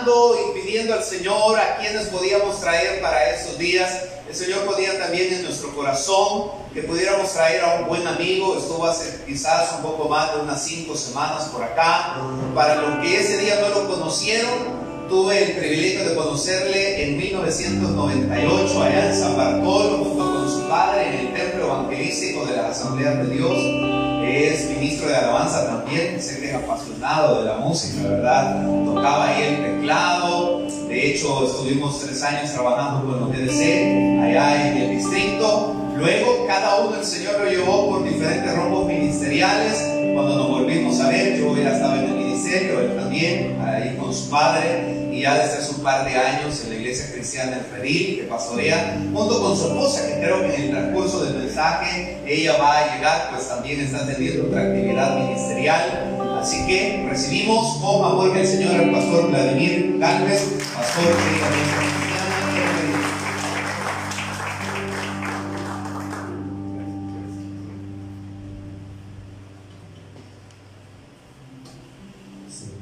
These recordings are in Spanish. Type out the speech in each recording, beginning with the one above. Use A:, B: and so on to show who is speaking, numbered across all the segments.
A: orando y pidiendo al Señor a quienes podíamos traer para esos días. El Señor ponía también en nuestro corazón que pudiéramos traer a un buen amigo. Estuvo hace quizás un poco más de unas cinco semanas por acá. Para los que ese día no lo conocieron, tuve el privilegio de conocerle en 1998 allá en San Bartolo junto con su padre en el templo evangelístico de la Asamblea de Dios es ministro de alabanza también, sé que es apasionado de la música, ¿verdad? Tocaba ahí el teclado, de hecho estuvimos tres años trabajando con los DDC allá en el distrito. Luego cada uno el Señor lo llevó por diferentes rombos ministeriales. Cuando nos volvimos a ver, yo ya estaba en el ministerio, él también, ahí con su padre ya desde hace un par de años en la iglesia cristiana en Feril, que pastorea, junto con su esposa, que creo que en el transcurso del mensaje ella va a llegar, pues también está teniendo otra actividad ministerial. Así que recibimos con amor que el Señor al pastor Vladimir Galvez, pastor de la iglesia cristiana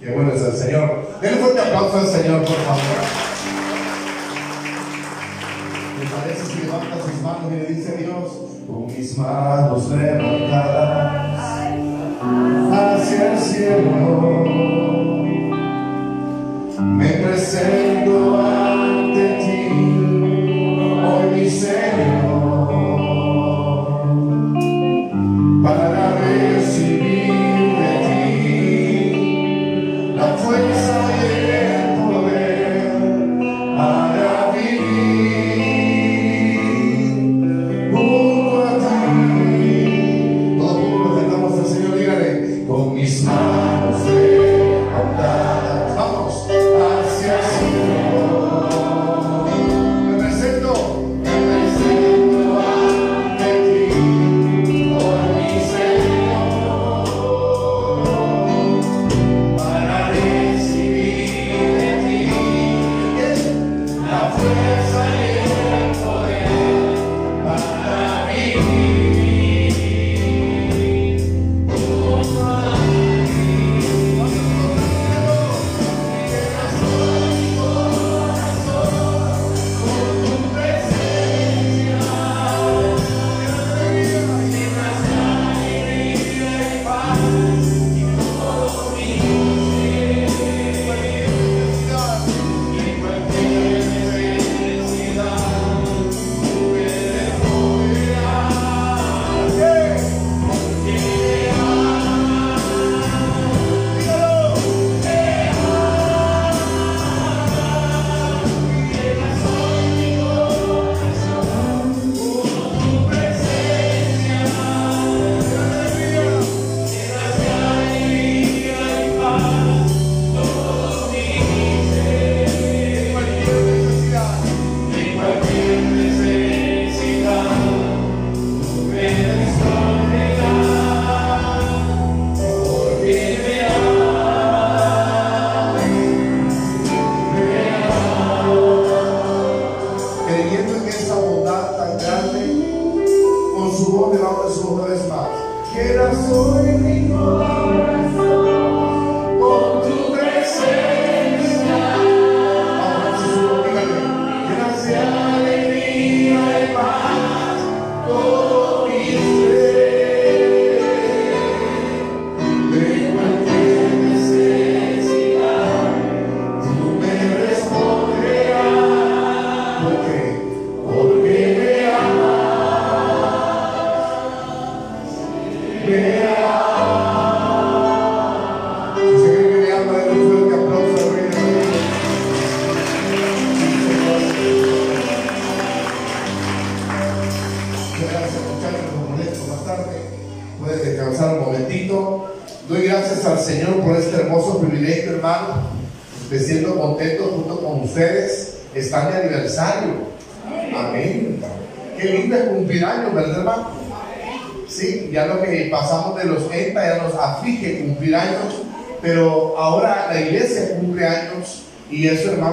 B: Qué bueno es el Señor. Denle fuerte aplauso al Señor, por favor. Me parece si levanta sus manos y le dice Dios, con mis manos levantadas hacia el cielo, me presento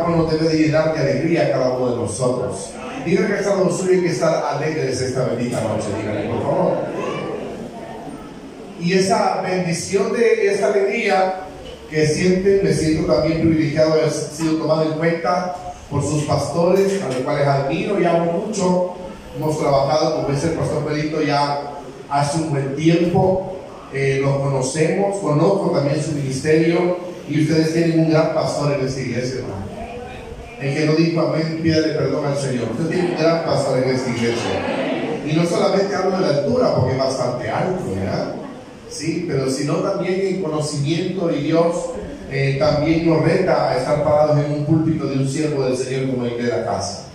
B: hermano, debe de llenar de alegría a cada uno de nosotros. Diga que está lo suyo y que estar alegres esta bendita noche, díganle, por favor. Y esa bendición de esta alegría que que sienten, me siento también privilegiado de haber sido tomado en cuenta por sus pastores, a los cuales admiro y amo mucho. Hemos trabajado, como dice el pastor Pedrito, ya hace un buen tiempo. Eh, los conocemos, conozco también su ministerio y ustedes tienen un gran pastor en esta iglesia, hermano. El que no dijo amén, pídale perdón al Señor. Usted tiene un gran pastor en esta iglesia. Y no solamente hablo de la altura, porque es bastante alto, ¿verdad? Sí, pero sino también en conocimiento y Dios eh, también nos reta a estar parados en un púlpito de un siervo del Señor como el de la casa.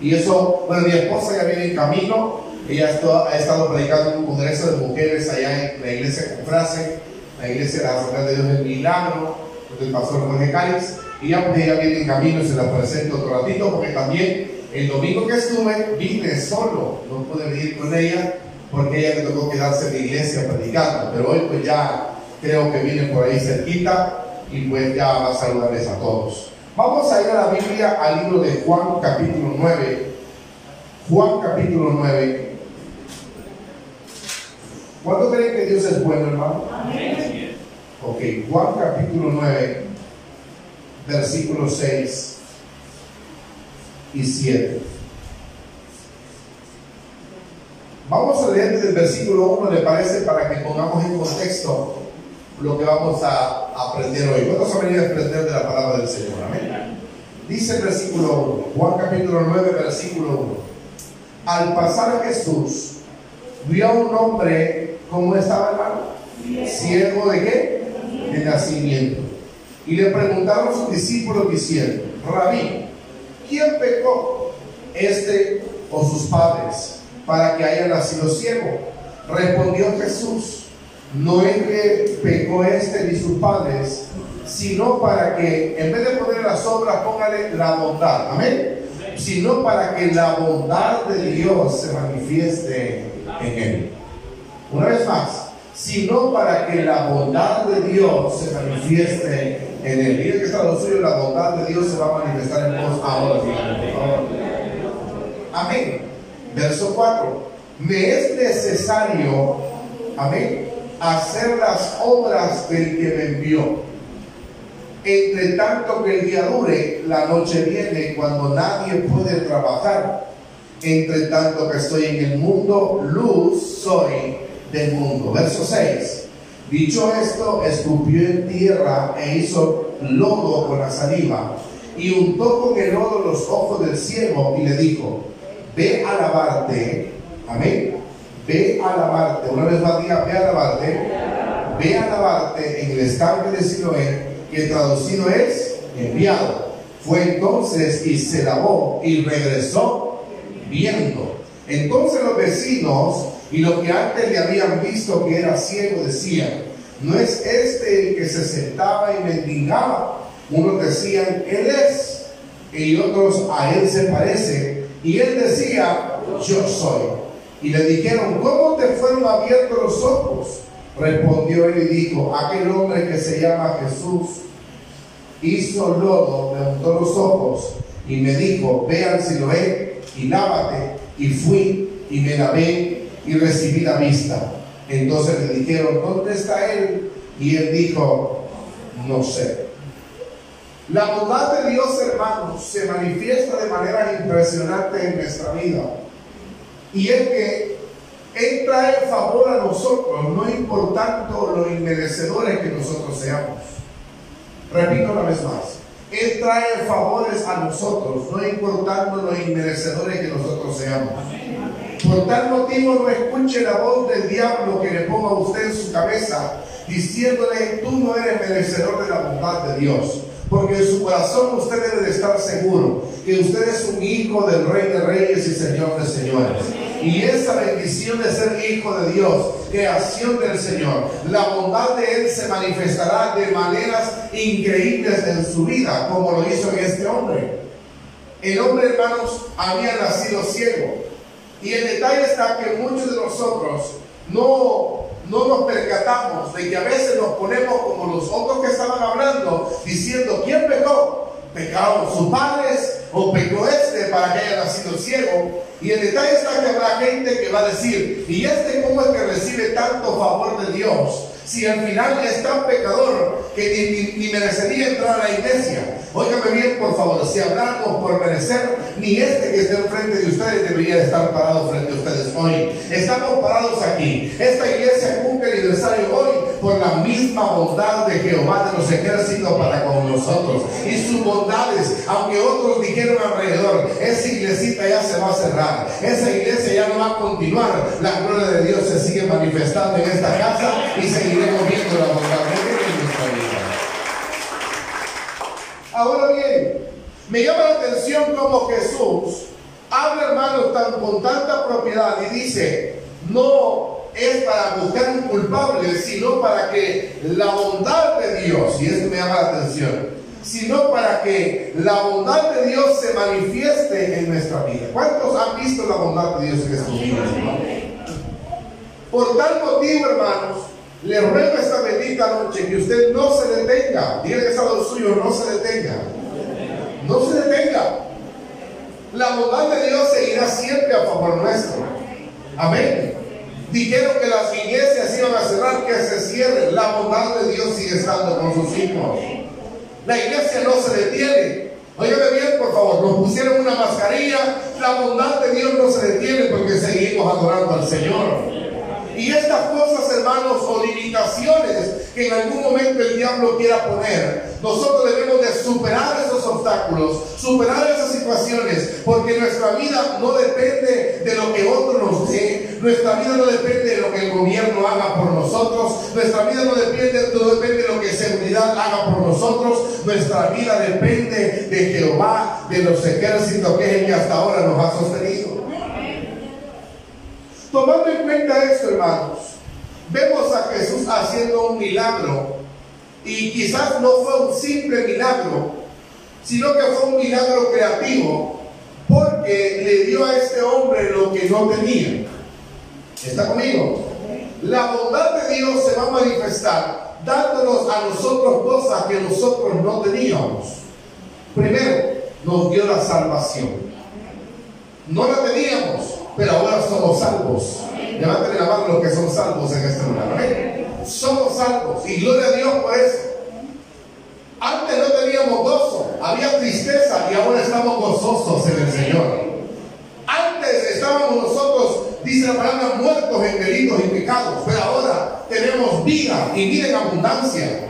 B: Y eso, bueno, mi esposa ya viene en camino, ella ha estado predicando en un congreso de mujeres allá en la iglesia con frase, la iglesia de la Asamblea de Dios del Milagro, del pastor Jorge Cáliz, y ya pues ella viene en camino, se la presento otro ratito, porque también el domingo que estuve vine solo, no pude venir con ella, porque ella me tocó quedarse en la iglesia predicando, pero hoy pues ya creo que viene por ahí cerquita y pues ya va a saludarles a todos. Vamos a ir a la Biblia al libro de Juan capítulo 9. Juan capítulo 9. ¿Cuánto creen que Dios es bueno, hermano? Amén. Ok, Juan capítulo 9, versículos 6 y 7. Vamos a leer desde el versículo 1, ¿le parece? Para que pongamos en contexto lo que vamos a aprender hoy. Vamos a venir a aprender de la palabra del Señor. Amén. Dice el versículo 1, Juan capítulo 9, versículo 1. Al pasar Jesús, vio a un hombre, ¿cómo estaba hermano? Ciego de qué? De nacimiento. Y le preguntaron sus discípulos diciendo, Rabí, ¿quién pecó? ¿Este o sus padres? Para que haya nacido ciego. Respondió Jesús, no es que pecó este ni sus padres, sino para que en vez de poner las obras, póngale la bondad. Amén. Sino para que la bondad de Dios se manifieste en él. Una vez más, sino para que la bondad de Dios se manifieste en él. Miren que está lo suyo, la bondad de Dios se va a manifestar en vos ahora. Amén. Verso 4. Me es necesario, amén, hacer las obras del que me envió. Entre tanto que el día dure, la noche viene cuando nadie puede trabajar. Entre tanto que estoy en el mundo, luz soy del mundo. Verso 6. Dicho esto, escupió en tierra e hizo lodo con la saliva y untó con el lodo los ojos del ciego y le dijo, ve a lavarte, amén, ve a lavarte, una vez más diga, ve a lavarte, ve a lavarte en el estanque de Siloé, que traducido es enviado. Fue entonces y se lavó y regresó viendo. Entonces los vecinos y los que antes le habían visto que era ciego decían, ¿no es este el que se sentaba y mendigaba? Unos decían, Él es, y otros a Él se parece. Y Él decía, yo soy. Y le dijeron, ¿cómo te fueron abiertos los ojos? Respondió él y dijo, aquel hombre que se llama Jesús hizo lodo, me untó los ojos y me dijo, vean si lo he y lávate. Y fui y me lavé y recibí la vista. Entonces le dijeron, ¿dónde está él? Y él dijo, no sé. La bondad de Dios, hermanos, se manifiesta de manera impresionante en nuestra vida. Y es que Él trae favor a nosotros, no importando lo inmerecedores que nosotros seamos. Repito una vez más. Él trae favores a nosotros, no importando lo inmerecedores que nosotros seamos. Por tal motivo no escuche la voz del diablo que le ponga a usted en su cabeza diciéndole, tú no eres merecedor de la bondad de Dios. Porque en su corazón usted debe de estar seguro que usted es un hijo del Rey de Reyes y Señor de Señores. Y esa bendición de ser hijo de Dios, creación del Señor, la bondad de Él se manifestará de maneras increíbles en su vida, como lo hizo en este hombre. El hombre, hermanos, había nacido ciego. Y el detalle está que muchos de nosotros no no nos percatamos de que a veces nos ponemos como los otros que estaban hablando, diciendo, ¿quién pecó? ¿Pecaron sus padres o pecó este para que haya nacido ciego? Y el detalle está que habrá gente que va a decir, ¿y este cómo es que recibe tanto favor de Dios? si al final es tan pecador que ni, merecería entrar a la iglesia? Óigame bien, por favor, si hablamos por merecer, ni este que está enfrente de ustedes debería estar parado frente a ustedes hoy. Estamos parados aquí. Esta iglesia cumple aniversario hoy por la misma bondad de Jehová de los ejércitos para con nosotros. Y sus bondades, aunque otros dijeron alrededor, esa iglesita ya se va a cerrar. Esa iglesia ya no va a continuar. La gloria de Dios se sigue manifestando en esta casa y seguiremos viendo la bondad de Dios en nuestra vida. Ahora bien, me llama la atención como Jesús habla, hermanos, tan, con tanta propiedad y dice, no es para buscar un culpable, sino para que la bondad de Dios, y esto me llama la atención, sino para que la bondad de Dios se manifieste en nuestra vida. ¿Cuántos han visto la bondad de Dios en días? Por tal motivo, hermanos, le ruego esta bendita noche que usted no se detenga. Diga que es algo suyo, no se detenga. No se detenga. La bondad de Dios seguirá siempre a favor nuestro. Amén. Dijeron que las iglesias iban a cerrar, que se cierren. La bondad de Dios sigue estando con sus hijos. La iglesia no se detiene. Óyeme bien, por favor, nos pusieron una mascarilla. La bondad de Dios no se detiene porque seguimos adorando al Señor. Y estas cosas, hermanos, o limitaciones que en algún momento el diablo quiera poner, nosotros debemos de superar esos obstáculos, superar esas situaciones, porque nuestra vida no depende de lo que otro nos dé, nuestra vida no depende de lo que el gobierno haga por nosotros, nuestra vida no depende, no depende de lo que seguridad haga por nosotros, nuestra vida depende de Jehová, de los ejércitos que es el que hasta ahora nos ha sostenido. Tomando en cuenta esto, hermanos, vemos a Jesús haciendo un milagro y quizás no fue un simple milagro, sino que fue un milagro creativo porque le dio a este hombre lo que no tenía. ¿Está conmigo? La bondad de Dios se va a manifestar dándonos a nosotros cosas que nosotros no teníamos. Primero, nos dio la salvación. No la teníamos, pero ahora somos salvos. Levanten la mano los que son salvos en este lugar. Somos salvos y gloria a Dios por eso. Antes no teníamos gozo, había tristeza y ahora estamos gozosos en el Señor. Antes estábamos nosotros, dice la palabra, muertos en delitos y pecados, pero ahora tenemos vida y vida en abundancia.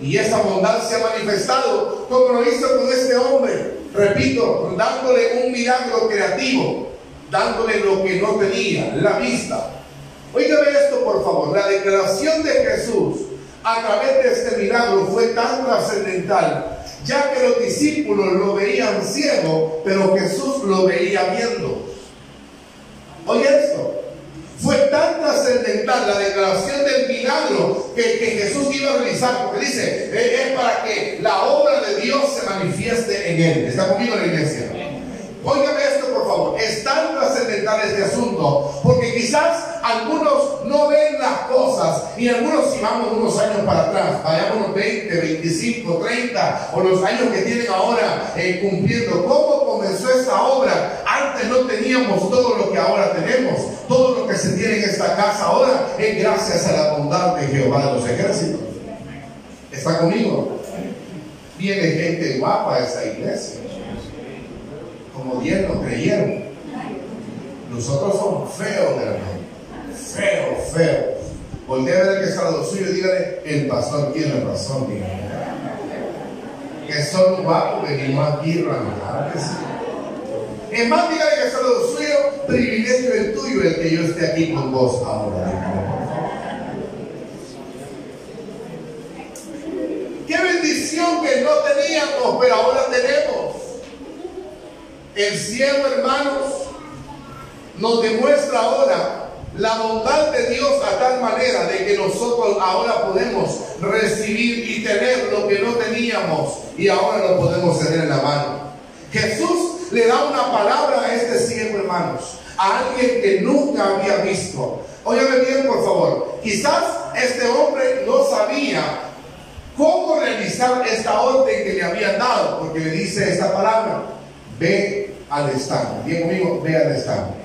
B: Y esa abundancia ha manifestado como lo hizo con este hombre, repito, dándole un milagro creativo dándole lo que no tenía, la vista. Óigame esto, por favor. La declaración de Jesús a través de este milagro fue tan trascendental, ya que los discípulos lo veían ciego, pero Jesús lo veía viendo. Oye esto. Fue tan trascendental la declaración del milagro que, que, Jesús iba a realizar, porque dice, es para que la obra de Dios se manifieste en él. ¿Está conmigo la iglesia? Óigame. Es tan trascendental este asunto, porque quizás algunos no ven las cosas, y algunos si vamos unos años para atrás, vayamos 20, 25, 30, o los años que tienen ahora eh, cumpliendo. ¿Cómo comenzó esta obra? Antes no teníamos todo lo que ahora tenemos. Todo lo que se tiene en esta casa ahora es gracias a la bondad de Jehová de los ejércitos. ¿Está conmigo? Viene gente guapa a esta iglesia como 10 no creyeron. Nosotros somos feos, hermano. Feo, feo. Voltea a ver que está lo suyo y dígale, el pastor tiene razón, dígale. Que son guapos, venimos aquí, hermano. Es más, dígale que está lo suyo, privilegio el tuyo el que yo esté aquí con vos ahora. Qué bendición que no teníamos, pero ahora tenemos. El cielo, hermanos, nos demuestra ahora la bondad de Dios a tal manera de que nosotros ahora podemos recibir y tener lo que no teníamos y ahora lo podemos tener en la mano. Jesús le da una palabra a este cielo, hermanos, a alguien que nunca había visto. Óyame bien, por favor. Quizás este hombre no sabía cómo realizar esta orden que le habían dado, porque le dice esta palabra, ve al estanque. Bien conmigo, ve al estanque.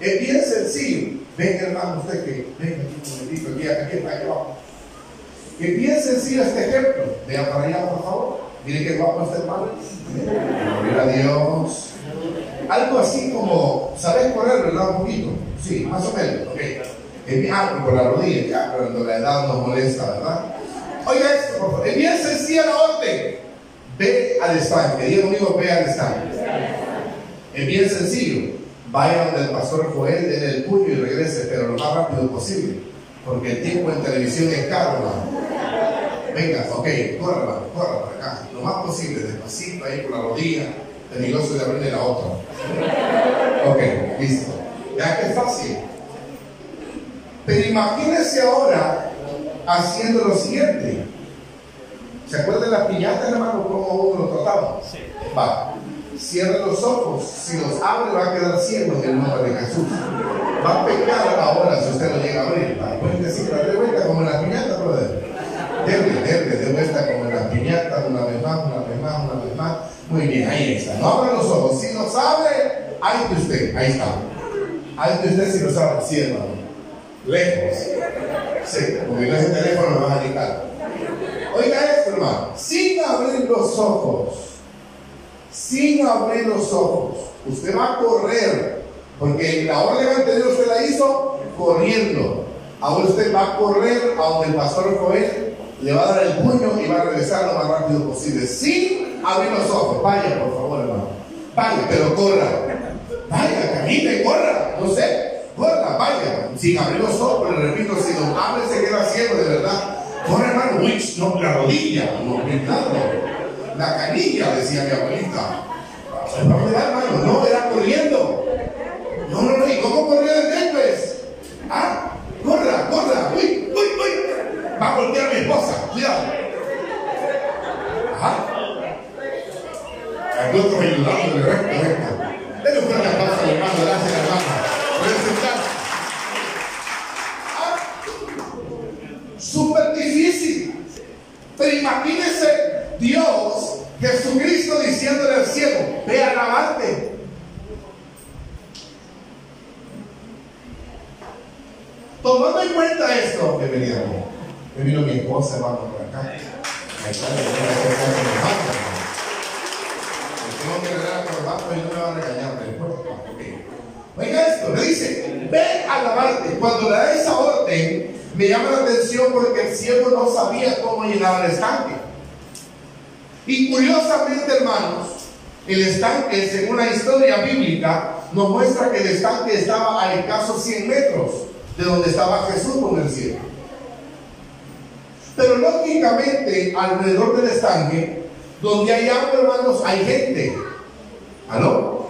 B: Es bien sencillo. Venga, hermano, usted que venga aquí un momentito, aquí, aquí aquí abajo. Que bien sencillo este ejemplo. Vean para allá, por favor. Miren qué guapo este hermano. Gloria a Dios. Algo así como, ¿sabes correr, verdad? Un poquito. Sí, más o menos. Ok. Es ah, por la rodilla, ya, cuando la edad nos molesta, ¿verdad? Oiga esto, por favor. Es bien sencilla la orden. Ve al estanque. Diga conmigo, ve al estanque. Es bien sencillo. Vaya donde el pastor Joel, den el puño y regrese, pero lo más rápido posible. Porque el tiempo en televisión es caro, hermano. Venga, ok, corra, corra para acá. Lo más posible, despacito, ahí por la rodilla. Peligroso de abrirle la otra. Ok, listo. Ya que es fácil. Pero imagínense ahora haciendo lo siguiente. ¿Se acuerdan las piñatas, hermano, cómo uno lo trataba? Sí. Va. Cierra los ojos. Si los abre, va a quedar ciego en el nombre de Jesús. Va a pecar ahora si usted lo llega a abrir. Pueden decir, de vuelta como en la piñata, brother. Debe, debe, de vuelta como en la piñata, una vez más, una vez más, una vez más. Muy bien, ahí está. No abra los ojos. Si los abre, ahí está usted. Ahí está. Ahí está usted si los abre. Sí. Lejos. Sí, porque no es el teléfono, me vas a quitar. Oiga esto, hermano. Sin abrir los ojos. Sin abrir los ojos. Usted va a correr. Porque la orden anterior usted la hizo corriendo. Ahora usted va a correr a donde el pastor Joel le va a dar el puño y va a regresar lo más rápido posible. Sin abrir los ojos. Vaya, por favor, hermano. Vaya, pero corra. Vaya, camine, corra. No sé. Corra, vaya. Sin abrir los ojos, pero repito, si lo abre se queda ciego de verdad. Corre, hermano. No, la rodilla. No, La canilla, decía mi abuelita. hermano. No, era corriendo. No, no, no. ¿Y cómo corrió el pues? ¿Ah? Corra, corra. Uy, uy, uy. Va a voltear mi esposa. Cuidado. Ajá. Hay otros ayudando de resto, resto. Denle un fuerte aplauso al hermano. Gracias, hermano. Pueden sentar. Ah, súper difícil. Pero imagínense Dios, Jesucristo diciéndole al ciego, ve a lavarte. Tomando en cuenta esto, bienvenida, me vino mi esposa, hermano, por acá. Ahí está, tengo que regalar el y no me va a regañar después. Oiga esto, le dice, ve a lavarte. Cuando le da esa orden, me llama la atención porque el ciego no sabía cómo llegar al estanque. Y curiosamente, hermanos, el estanque, según la historia bíblica, nos muestra que el estanque estaba a escasos 100 metros de donde estaba Jesús con el cielo. Pero lógicamente, alrededor del estanque, donde hay agua, hermanos, hay gente. ¿Aló?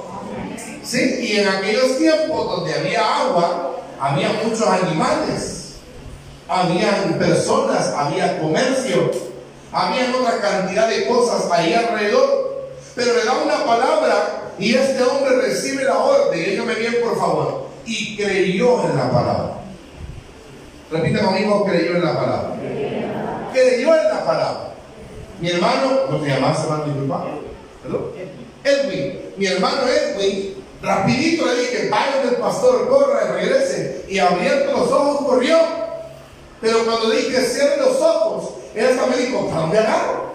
B: Sí, y en aquellos tiempos donde había agua, había muchos animales, habían personas, había comercio, había otra cantidad de cosas ahí alrededor. Pero le da una palabra y este hombre recibe la orden. Dígame bien, por favor. Y creyó en la palabra. Repite conmigo, creyó en la palabra. Creyó en la palabra. Mi hermano, ¿no te llamas hermano? Disculpa. Edwin. Mi hermano Edwin Rapidito le dije, vaya del pastor, corra y regrese. Y abriendo los ojos corrió. Pero cuando dije, cierre los ojos, me dijo, ¿para dónde agarro?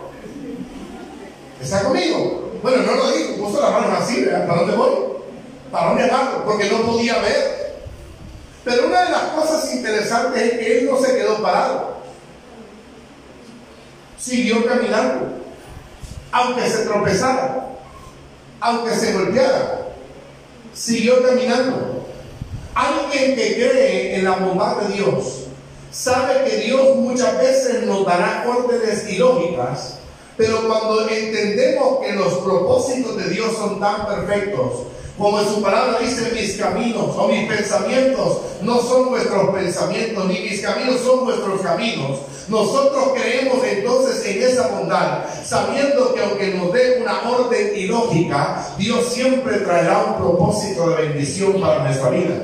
B: ¿Está conmigo? Bueno, no lo dijo, puso las manos así, ¿verdad? ¿Para dónde voy? ¿Para dónde agarro? Porque no podía ver. Pero una de las cosas interesantes es que él no se quedó parado. Siguió caminando. Aunque se tropezara. Aunque se golpeara siguió caminando. Alguien que cree en la bondad de Dios sabe que Dios muchas veces nos dará órdenes ilógicas, pero cuando entendemos que los propósitos de Dios son tan perfectos, como en su palabra dice, mis caminos o mis pensamientos no son vuestros pensamientos, ni mis caminos son vuestros caminos. Nosotros creemos entonces en esa bondad, sabiendo que aunque nos dé una orden ilógica, Dios siempre traerá un propósito de bendición para nuestra vida.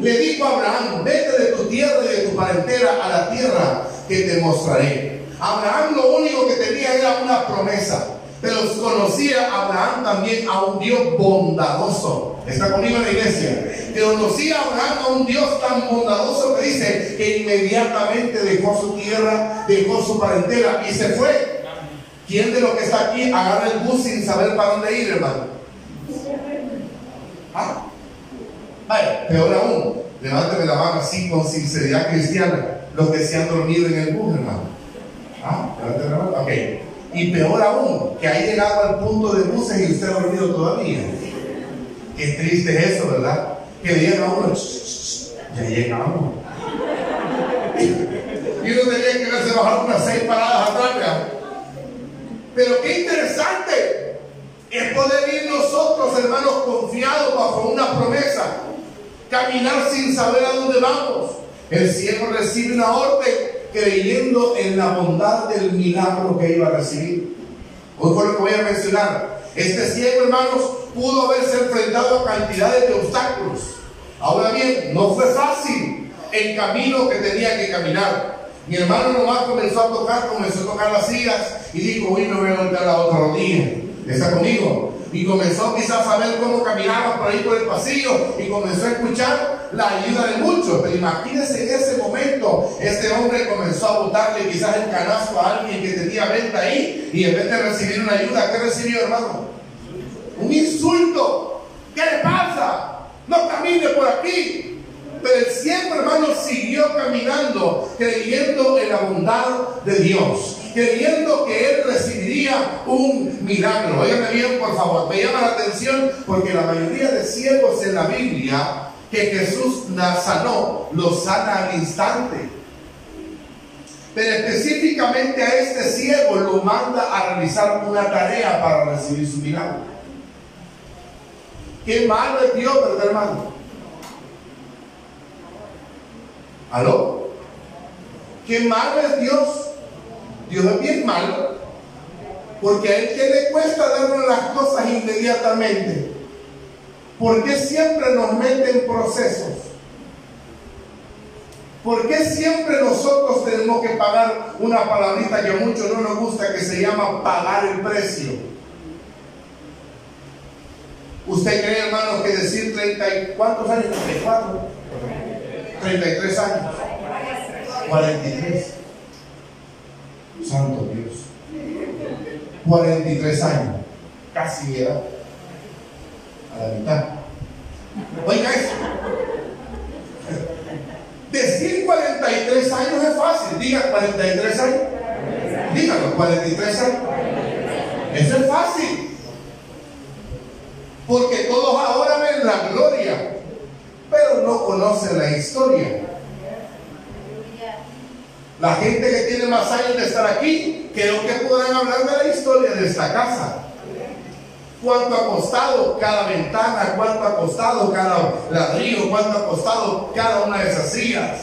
B: Le dijo a Abraham, vete de tu tierra y de tu parentela a la tierra que te mostraré. Abraham lo único que tenía era una promesa. Pero conocía Abraham también a un Dios bondadoso. ¿Está conmigo en la iglesia? Que conocía Abraham a un Dios tan bondadoso que dice que inmediatamente dejó su tierra, dejó su parentela y se fue. ¿Quién de los que está aquí agarra el bus sin saber para dónde ir, hermano? ¿Ah? Peor aún, levánteme la mano así con sinceridad cristiana, los que se han dormido en el bus, hermano. ¿Ah? Levánteme la mano. Ok. Y peor aún, que ha llegado al punto de buses y usted ha dormido todavía. Qué triste es eso, ¿verdad? Que llega uno, ya llegamos. y uno tenía que verse bajar unas seis paradas atrás, ¿verdad? Pero qué interesante es poder ir nosotros, hermanos, confiados bajo una promesa, caminar sin saber a dónde vamos. El cielo recibe una orden creyendo en la bondad del milagro que iba a recibir. Hoy fue lo que voy a mencionar. Este ciego, hermanos, pudo haberse enfrentado a cantidades de obstáculos. Ahora bien, no fue fácil el camino que tenía que caminar. Mi hermano nomás comenzó a tocar, comenzó a tocar las sillas y dijo, uy, me voy a golpear la otra rodilla. ¿Está conmigo? Y comenzó quizás a ver cómo caminaba por ahí por el pasillo y comenzó a escuchar la ayuda de muchos. Pero imagínense en ese momento, este hombre comenzó a botarle quizás el canasto a alguien que tenía venta ahí y en vez de recibir una ayuda, ¿qué recibió hermano? Un insulto. ¿Qué le pasa? No camine por aquí. Pero él siempre, hermano, siguió caminando, creyendo en la bondad de Dios, creyendo que él recibiría un milagro. Óigame bien, por favor, me llama la atención porque la mayoría de ciegos en la Biblia que Jesús sanó, los sana al instante. Pero específicamente a este ciego lo manda a realizar una tarea para recibir su milagro. Qué malo es Dios, ¿verdad, hermano? ¿Aló? ¿Qué malo es Dios? Dios es bien malo. Porque a Él que le cuesta darnos las cosas inmediatamente. ¿Por qué siempre nos mete en procesos? ¿Por qué siempre nosotros tenemos que pagar una palabrita que a muchos no nos gusta que se llama pagar el precio? ¿Usted cree, hermano, que decir 30 y cuántos años? 34. 33 años. 43. Santo Dios. 43 años. Casi era a la mitad. Oiga eso. Decir 43 años es fácil. Diga 43 años. Dígalo, 43 años. Eso es fácil. Porque todos ahora ven la gloria pero no conocen la historia. La gente que tiene más años de estar aquí, creo que podrán hablar de la historia de esta casa. ¿Cuánto ha costado cada ventana? ¿Cuánto ha costado cada ladrillo? ¿Cuánto ha costado cada una de esas sillas?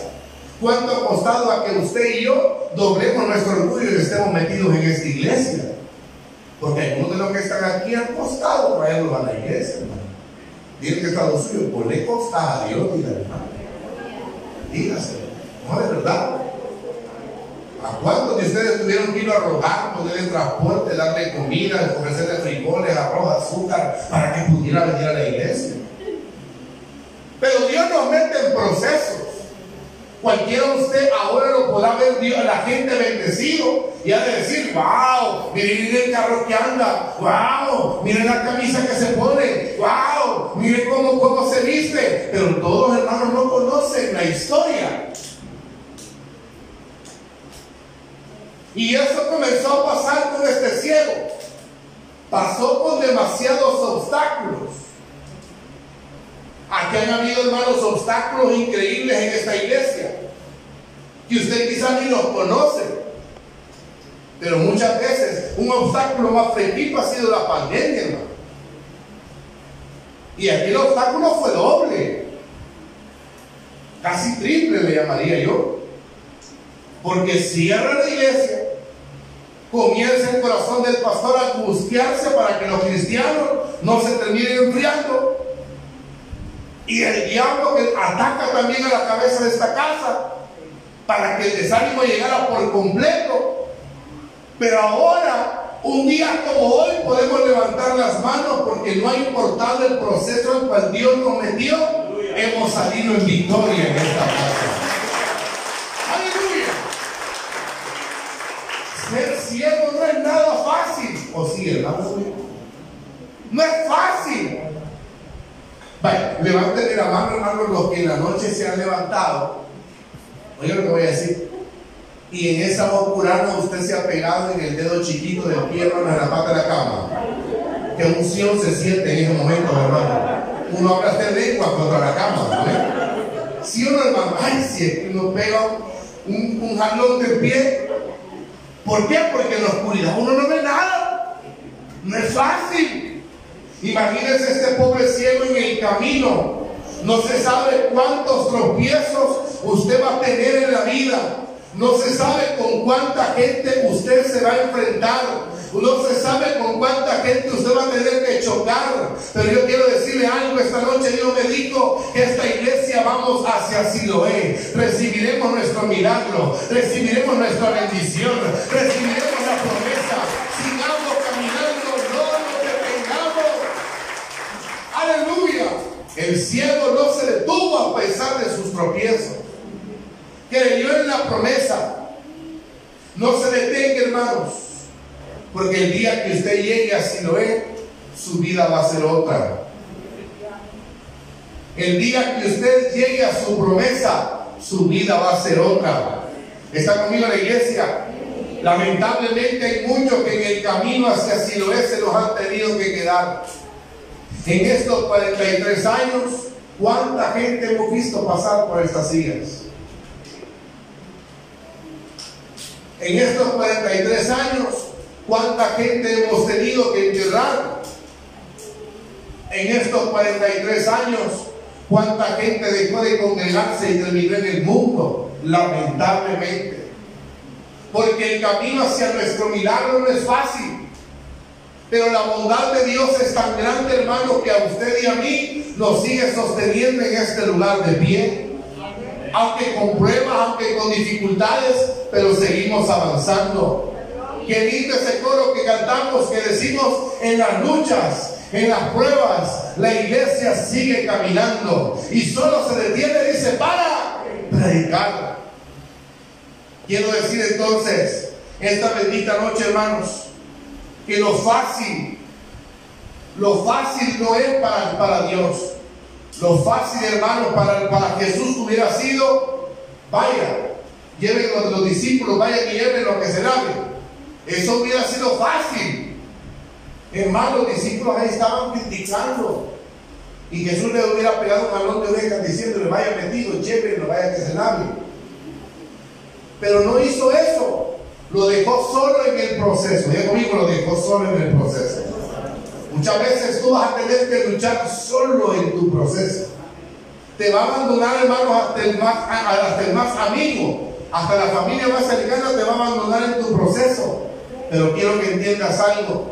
B: ¿Cuánto ha costado a que usted y yo doblemos nuestro orgullo y estemos metidos en esta iglesia? Porque algunos de los que están aquí han costado traerlos a la iglesia, Dile que está lo suyo, pues le costa a Dios, dígale, Dígase, no es verdad. ¿A cuántos de ustedes tuvieron que ir a rogar, ponerle transporte, darle comida, ofrecerle frijoles, arroz, azúcar, para que pudiera venir a la iglesia? Pero Dios nos mete en procesos. Cualquiera usted ahora lo podrá ver Dios, la gente bendecido y ha de decir, wow, miren el carro que anda, wow, miren la camisa que se pone, wow, miren cómo, cómo se viste. Pero todos hermanos no conocen la historia. Y eso comenzó a pasar con este ciego. Pasó con demasiados obstáculos. Aquí han habido, hermanos, obstáculos increíbles en esta iglesia. Que usted quizás ni los conoce. Pero muchas veces un obstáculo más frecuente ha sido la pandemia, hermano. Y aquí el obstáculo fue doble. Casi triple le llamaría yo. Porque cierra la iglesia. Comienza el corazón del pastor a angustiarse para que los cristianos no se terminen enfriando y el diablo que ataca también a la cabeza de esta casa para que el desánimo llegara por completo. Pero ahora Un día como hoy podemos levantar las manos porque no ha importado el proceso en cual Dios nos metió, hemos salido en victoria en esta casa. Aleluya. Ser ciego no es nada fácil. ¿O hermano? No es fácil. Vaya, levanten la mano, hermano, los que en la noche se han levantado. Oye lo que voy a decir. Y en esa oscurana usted se ha pegado en el dedo chiquito del pie, hermano, en la pata de la cama. Que unción se siente en ese momento, hermano. Uno habla de lengua contra la cama. Si uno, hermano, ay, si uno pega un, un jalón del pie, ¿por qué? Porque en la oscuridad uno no ve nada. No es fácil. Imagínense este pobre ciego en el camino. No se sabe cuántos tropiezos usted va a tener en la vida. No se sabe con cuánta gente usted se va a enfrentar. No se sabe con cuánta gente usted va a tener que chocar. Pero yo quiero decirle algo esta noche. Dios me dijo que esta iglesia vamos hacia Siloé. Recibiremos nuestro milagro. Recibiremos nuestra bendición. Recibiremos la. Sigamos caminando. No nos detengamos. Aleluya. El cielo no se detuvo a pesar de sus tropiezos creyó en la promesa. No se detenga, hermanos, porque el día que usted llegue a Siloé, su vida va a ser otra. El día que usted llegue a su promesa, su vida va a ser otra. ¿Está conmigo la iglesia? Lamentablemente hay muchos que en el camino hacia Siloé se los han tenido que quedar. En estos 43 años, ¿cuánta gente hemos visto pasar por estas sillas? En estos 43 años, ¿cuánta gente hemos tenido que enterrar? En estos 43 años, ¿cuánta gente dejó de congregarse y terminó en el mundo? Lamentablemente. Porque el camino hacia nuestro milagro no es fácil. Pero la bondad de Dios es tan grande, hermano, que a usted y a mí nos sigue sosteniendo en este lugar de pie aunque con pruebas, aunque con dificultades, pero seguimos avanzando. Qué lindo ese coro que cantamos, que decimos en las luchas, en las pruebas, la iglesia sigue caminando y solo se detiene dice, para predicar. Quiero decir entonces, esta bendita noche, hermanos, que lo fácil, lo fácil no es para, para Dios. Lo fácil, hermano, para, para Jesús hubiera sido, vaya, lleven los, los discípulos, vayan y lleven lo que se lave. Eso hubiera sido fácil. Hermano, los discípulos ahí estaban criticando. Y Jesús le hubiera pegado un balón de orejas diciéndole, vaya metido, llévenlo, vaya que se lave. Pero no hizo eso. Lo dejó solo en el proceso. Ya conmigo lo dejó solo en el proceso. Muchas veces tú vas a tener que luchar solo en tu proceso. Te va a abandonar, hermanos, el más, hasta el más amigo, hasta la familia más cercana te va a abandonar en tu proceso. Pero quiero que entiendas algo.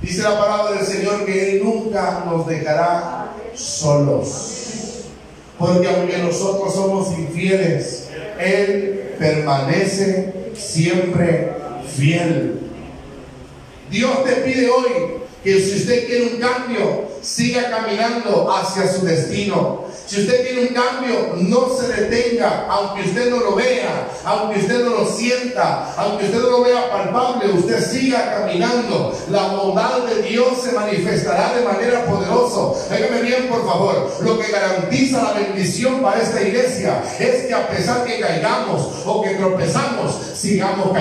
B: Dice la palabra del Señor que Él nunca nos dejará solos. Porque aunque nosotros somos infieles, Él permanece siempre fiel. Dios te pide hoy que si usted quiere un cambio, siga caminando hacia su destino. Si usted quiere un cambio, no se detenga, aunque usted no lo vea, aunque usted no lo sienta, aunque usted no lo vea palpable, usted siga caminando. La bondad de Dios se manifestará de manera poderosa. Déjame bien, por favor. Lo que garantiza la bendición para esta iglesia es que a pesar que caigamos o que tropezamos, sigamos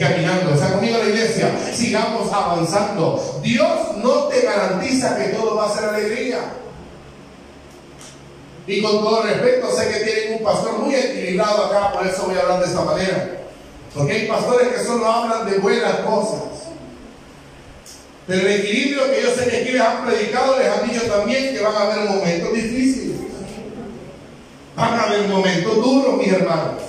B: caminando. Está conmigo la iglesia, sigamos avanzando. Dios no te garantiza que todo va a ser alegría. Y con todo respeto, sé que tienen un pastor muy equilibrado acá, por eso voy a hablar de esta manera. Porque hay pastores que solo hablan de buenas cosas. Pero el equilibrio que yo sé que aquí les han predicado, les han dicho también que van a haber momentos difíciles. Van a haber momentos duros, mis hermanos.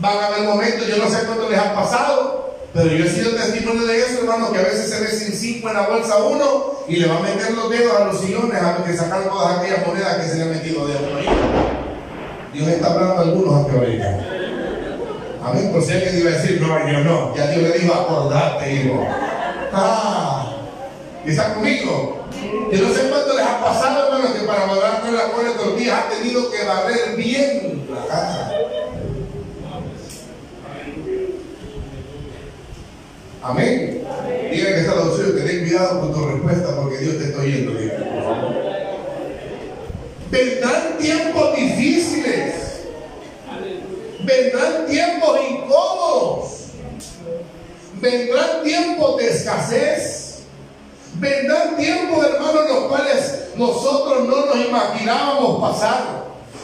B: Van a haber momentos, yo no sé cuánto les ha pasado, pero yo he sido testimonio de eso, hermano, que a veces se ve sin cinco en la bolsa uno y le va a meter los dedos a los sillones a que sacar todas aquellas monedas que se le han metido de uno. Dios está hablando a algunos aquí ahorita. Amén. Por si alguien iba a decir, no, yo no. Ya Dios le dijo, acordate, hijo. Ah, ¿y está conmigo? Y no sé cuánto les ha pasado, hermano, que para mandar con la buena tortilla ha tenido que barrer bien la casa. Amén. Diga que está lo suyo, que ten cuidado con tu respuesta porque Dios te está oyendo. Vendrán tiempos difíciles. Vendrán tiempos incómodos. Vendrán tiempos de escasez. Vendrán tiempos, hermanos, los cuales nosotros no nos imaginábamos pasar.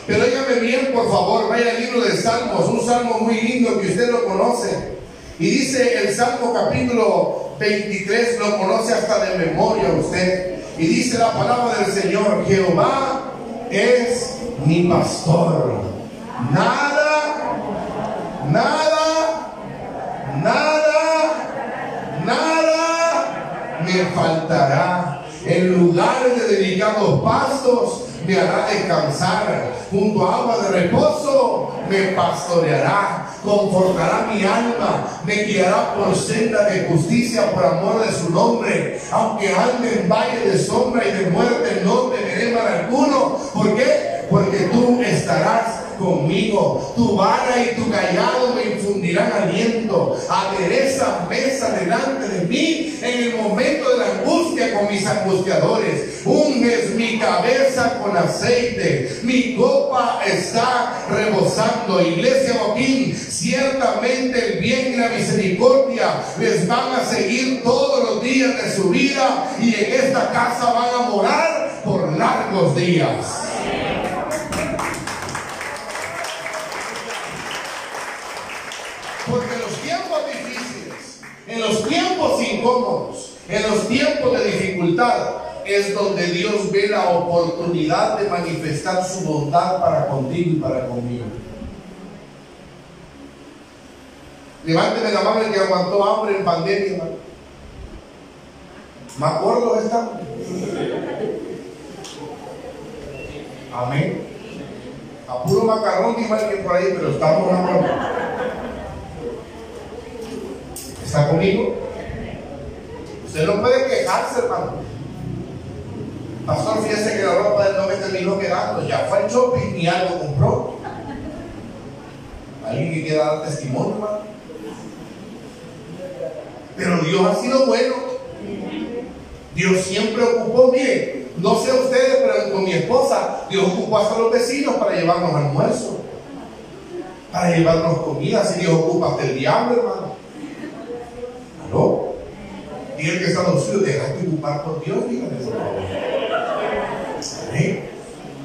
B: Pero óigame bien, por favor, vaya al libro de Salmos, un salmo muy lindo que usted lo conoce. Y dice el Salmo capítulo 23, lo conoce hasta de memoria usted. Y dice la palabra del Señor, Jehová es mi pastor. Nada, nada, nada, nada me faltará. En lugares de delicados pastos me hará descansar. Junto a agua de reposo me pastoreará. Confortará mi alma. Me guiará por senda de justicia por amor de su nombre. Aunque ande en valle de sombra y de muerte, no temeré mal alguno. ¿Por qué? Porque tú estarás conmigo. Tu vara y tu callado me infundirán aliento. Adereza mesa delante de mí en el momento de la angustia con mis angustiadores. Unges mi cabeza con aceite. Mi copa está rebosando. Iglesia Joaquín, ciertamente el bien y la misericordia les van a seguir todos los días de su vida y en esta casa van a morar por largos días. En los tiempos incómodos, en los tiempos de dificultad, es donde Dios ve la oportunidad de manifestar su bondad para contigo y para conmigo. Levánteme la mano el que aguantó hambre en pandemia. ¿Me acuerdo de esta? Amén. A puro macarrón igual que por ahí, pero estamos hablando. ¿Está conmigo? Usted no puede quejarse, hermano. Pastor, fíjese que la ropa de él no me terminó quedando. Ya fue al shopping y algo compró. Alguien que quiera dar testimonio, hermano. Pero Dios ha sido bueno. Dios siempre ocupó, mire, no sé ustedes, pero con mi esposa, Dios ocupó hasta los vecinos para llevarnos almuerzo, para llevarnos comida. Si Dios ocupa hasta el diablo, hermano. ¿Aló? Diga que está suyos, déjate ocupar por Dios, dígale por favor. Amén.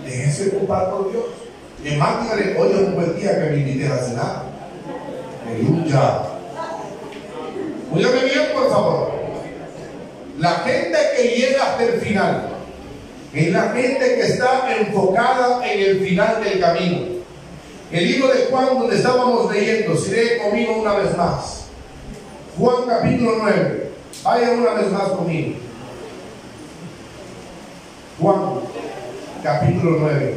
B: Déjense ocupar por Dios. Y más, dígale, hoy es un buen día que me invites a cenar. Aleluya. Óyame bien, por favor. La gente que llega hasta el final es la gente que está enfocada en el final del camino. El libro de Juan, donde estábamos leyendo, si lee conmigo una vez más. Juan capítulo 9. Vaya una vez más conmigo. Juan capítulo 9.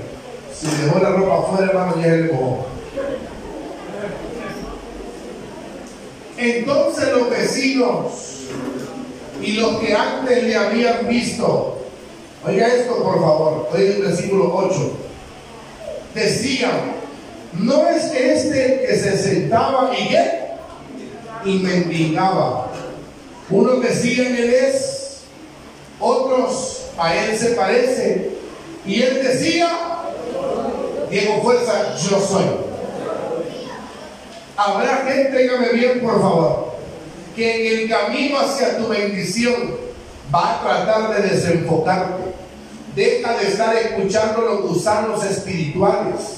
B: Si dejó la ropa afuera, hermano, ya el cojón. Entonces los vecinos y los que antes le habían visto, oiga esto por favor, oiga el versículo 8, decían, no es este que se sentaba y qué? Y mendigaba. Unos decían él es, otros a él se parece, y él decía, Diego Fuerza, yo soy. Habrá gente, dígame bien por favor, que en el camino hacia tu bendición va a tratar de desenfocarte. Deja de estar escuchando los gusanos espirituales.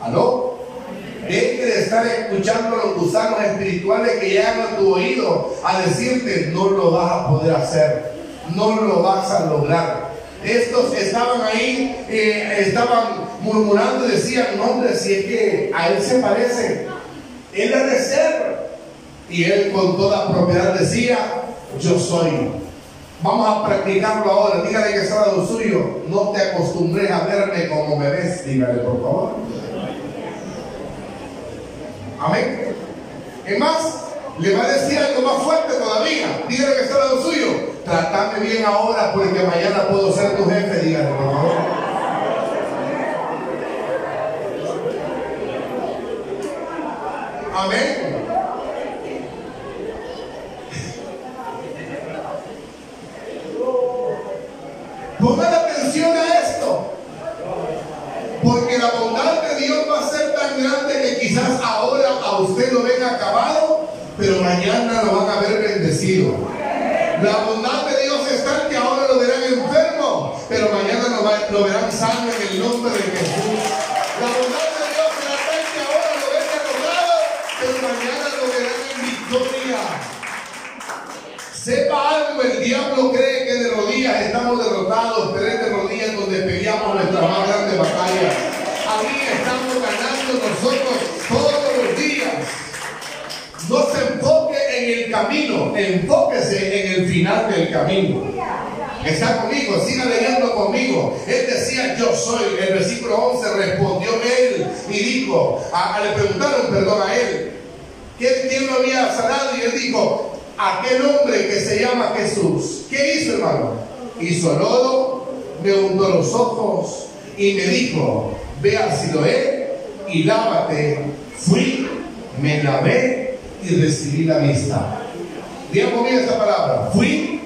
B: ¿Aló? Deje de estar escuchando los gusanos espirituales que llegan a tu oído a decirte no lo vas a poder hacer, no lo vas a lograr. Estos estaban ahí, eh, estaban murmurando decían, no hombre, si es que a él se parece, él ha de ser. Y él con toda propiedad decía, yo soy. Vamos a practicarlo ahora. Dígale que está lo suyo. No te acostumbres a verme como me ves. Dígale, por favor. Amén. Es más, le va a decir algo más fuerte todavía. Dígale que está lado suyo. Tratame bien ahora porque mañana puedo ser tu jefe. Dígale, por favor. Amén. Pongan atención a esto. Porque la bondad de Dios va a ser tan grande que quizás ahora a usted lo ven acabado, pero mañana lo van a ver bendecido. La bondad de Dios es tal que ahora lo verán enfermo, pero mañana lo, verán sano en el nombre de Jesús. La bondad de Dios es tal que ahora lo ven derrotado, pero mañana lo verán en victoria. Sepa algo, el diablo cree que de rodillas estamos derrotados, pero es de rodillas donde peleamos nuestra más grande batalla. Ahí estamos ganando nosotros todos los días. No se enfoque en el camino, enfóquese en el final del camino. Está conmigo, siga leyendo conmigo. Él decía, yo soy. El versículo 11 respondió él y dijo, a, le preguntaron perdón a él, ¿quién, lo había sanado? Y él dijo, aquel hombre que se llama Jesús. ¿Qué hizo, hermano? Hizo lodo, me hundó los ojos y me dijo, ve al Siloé y lávate. Fui, me lavé y recibí la vista. Diga conmigo esta palabra. Fui,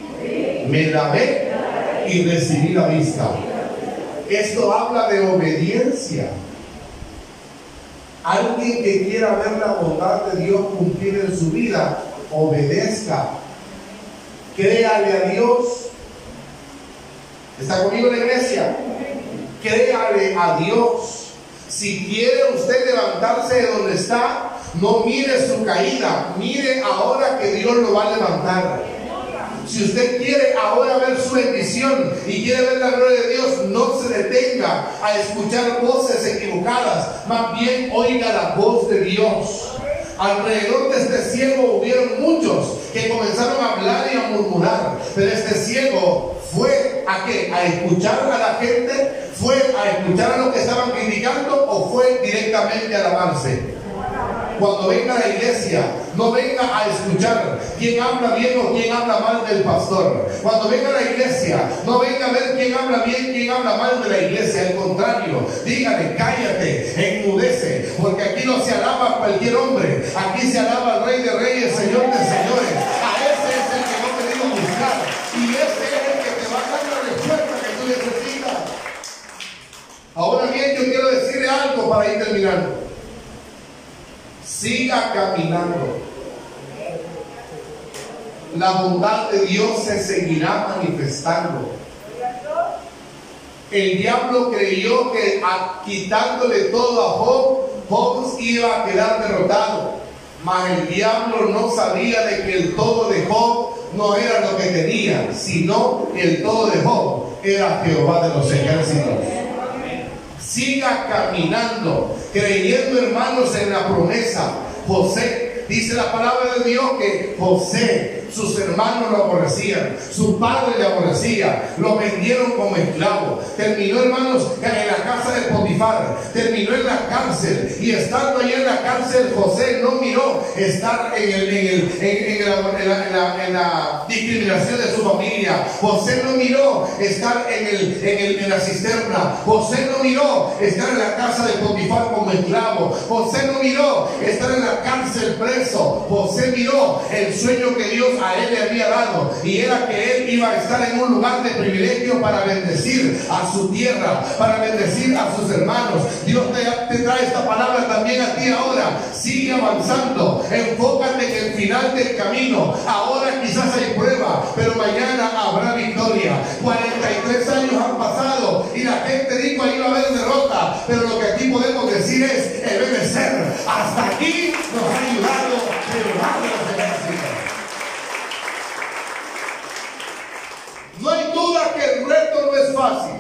B: me lavé y recibí la vista. Esto habla de obediencia. Alguien que quiera ver la bondad de Dios cumplir en su vida obedezca, créale a Dios. ¿Está conmigo en la iglesia? Créale a Dios. Si quiere usted levantarse de donde está, no mire su caída, mire ahora que Dios lo va a levantar. Si usted quiere ahora ver su bendición y quiere ver la gloria de Dios, no se detenga a escuchar voces equivocadas, más bien oiga la voz de Dios. Alrededor de este ciego hubieron muchos que comenzaron a hablar y a murmurar, pero este ciego fue a qué? A escuchar a la gente, fue a escuchar a los que estaban criticando o fue directamente a alabarse cuando venga a la iglesia, no venga a escuchar quién habla bien o quién habla mal del pastor. Cuando venga a la iglesia, no venga a ver quién habla bien, quién habla mal de la iglesia. Al contrario, dígale, cállate, enmudece, porque aquí no se alaba a cualquier hombre, aquí se alaba al Rey de Reyes, Señor de Señores. A ese es el que no te digo buscar, y ese es el que te va a dar la respuesta que tú necesitas. Ahora bien, yo quiero decirle algo para ir terminando siga caminando. La bondad de Dios se seguirá manifestando. El diablo creyó que quitándole todo a Job, Job iba a quedar derrotado. Mas el diablo no sabía de que el todo de Job no era lo que tenía, sino el todo de Job era Jehová de los ejércitos. Siga caminando, creyendo hermanos en la promesa. José, dice la palabra de Dios que José sus hermanos lo aborrecían, su padre le aborrecía, lo vendieron como esclavo. Terminó, hermanos, en la casa de Potifar, terminó en la cárcel y estando ahí en la cárcel, José no miró estar en, el, en, la, en, la, discriminación de su familia. José no miró estar en, el, en, la cisterna. José no miró estar en la casa de Potifar como esclavo. José no miró estar en la cárcel preso. José miró el sueño que Dios a él le había dado y era que él iba a estar en un lugar de privilegio para bendecir a su tierra, para bendecir a sus hermanos. Dios te, trae esta palabra también a ti ahora. Sigue avanzando, enfócate en el final del camino. Ahora quizás hay prueba, pero mañana habrá victoria. 43 años han pasado y la gente dijo ahí va a haber derrota, pero lo que aquí podemos decir es el obedecer. Hasta aquí nos ha ayudado No hay duda que el reto no es fácil.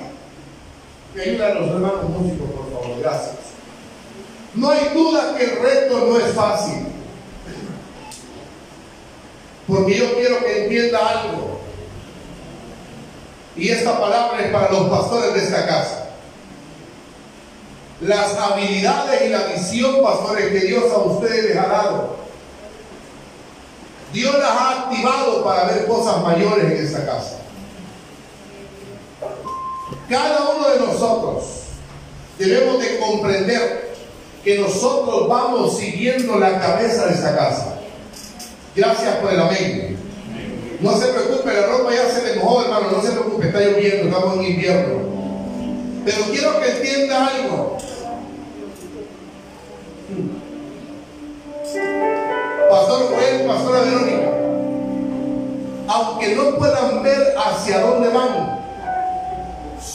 B: Que ayuda a los hermanos músicos, por favor, gracias. No hay duda que el reto no es fácil. Porque yo quiero que entienda algo. Y esta palabra es para los pastores de esta casa. las habilidades y la visión, pastores, que Dios a ustedes les ha dado. Dios las ha activado para ver cosas mayores en esta casa. Cada uno de nosotros debemos de comprender que nosotros vamos siguiendo la cabeza de esta casa. Gracias por el amén. No se preocupe, la ropa ya se le mojó, hermano, no se preocupe, está lloviendo, estamos en invierno. Pero quiero que entienda algo.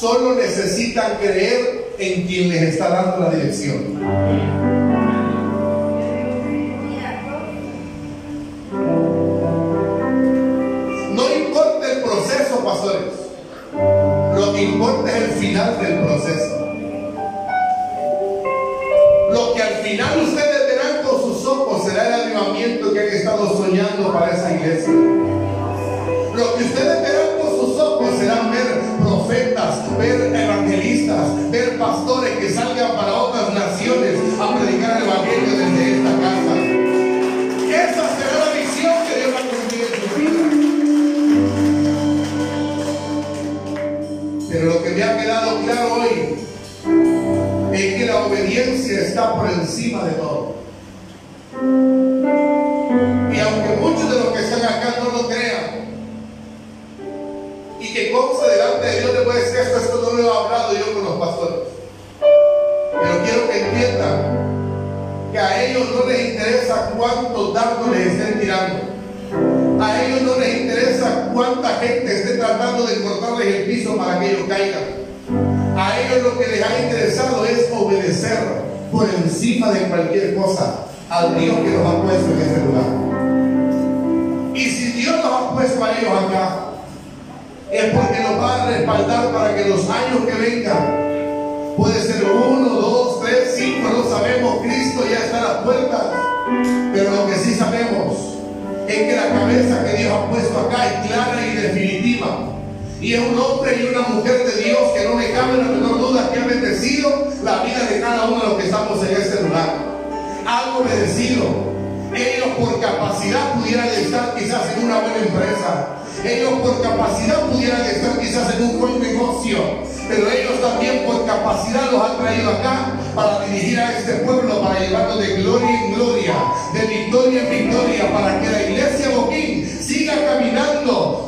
B: Solo necesitan creer en quien les está dando la dirección. A ellos no les interesa cuánta gente esté tratando de cortarles el piso para que ellos caigan. A ellos lo que les ha interesado es obedecer por encima de cualquier cosa al Dios que los ha puesto en este lugar. Y si Dios los ha puesto a ellos acá, es porque nos va a respaldar para que los años que vengan, puede ser uno, dos, tres, cinco, no sabemos, Cristo ya está a las puertas, pero lo que sí sabemos es que la cabeza que Dios ha puesto acá es clara y definitiva. Y es un hombre y una mujer de Dios que no me cabe la menor duda que ha bendecido la vida de cada uno de los que estamos en este lugar. Algo bendecido. Ellos por capacidad pudieran estar quizás en una buena empresa. Ellos por capacidad pudieran estar quizás en un buen negocio. Pero ellos también por capacidad los han traído acá para dirigir a este pueblo, para llevarlo de gloria en gloria, de victoria en victoria, para que la iglesia Boquín siga caminando